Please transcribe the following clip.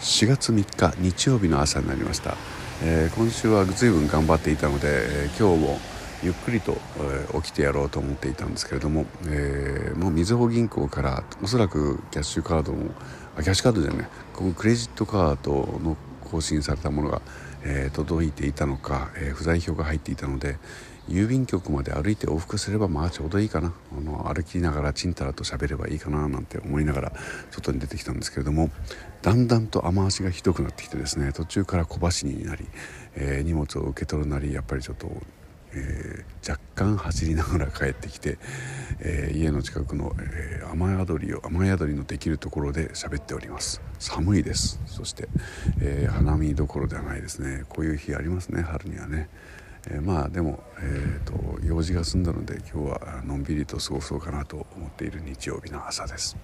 4月3日日曜日の朝になりました、えー、今週は随分頑張っていたので、えー、今日もゆっくりと、えー、起きてやろうと思っていたんですけれども、えー、もうみずほ銀行からおそらくキャッシュカードもあキャッシュカードじゃないここクレジットカードの更新されたものが、えー、届いていたのか、えー、不在票が入っていたので郵便局まで歩いて往復すればまあちょうどいいかな。あの歩きながらちんたらと喋ればいいかななんて思いながら外に出てきたんですけれどもだんだんと雨足がひどくなってきてですね途中から小走りになり、えー、荷物を受け取るなりやっぱりちょっとえー、若干走りながら帰ってきて、えー、家の近くの、えー、雨宿りを雨宿りのできるところで喋っております。寒いです。そして、え花見どころではないですね。こういう日ありますね。春にはね、えまあでも、えーと用事が済んだので今日はのんびりと過ごそうかなと思っている日曜日の朝です。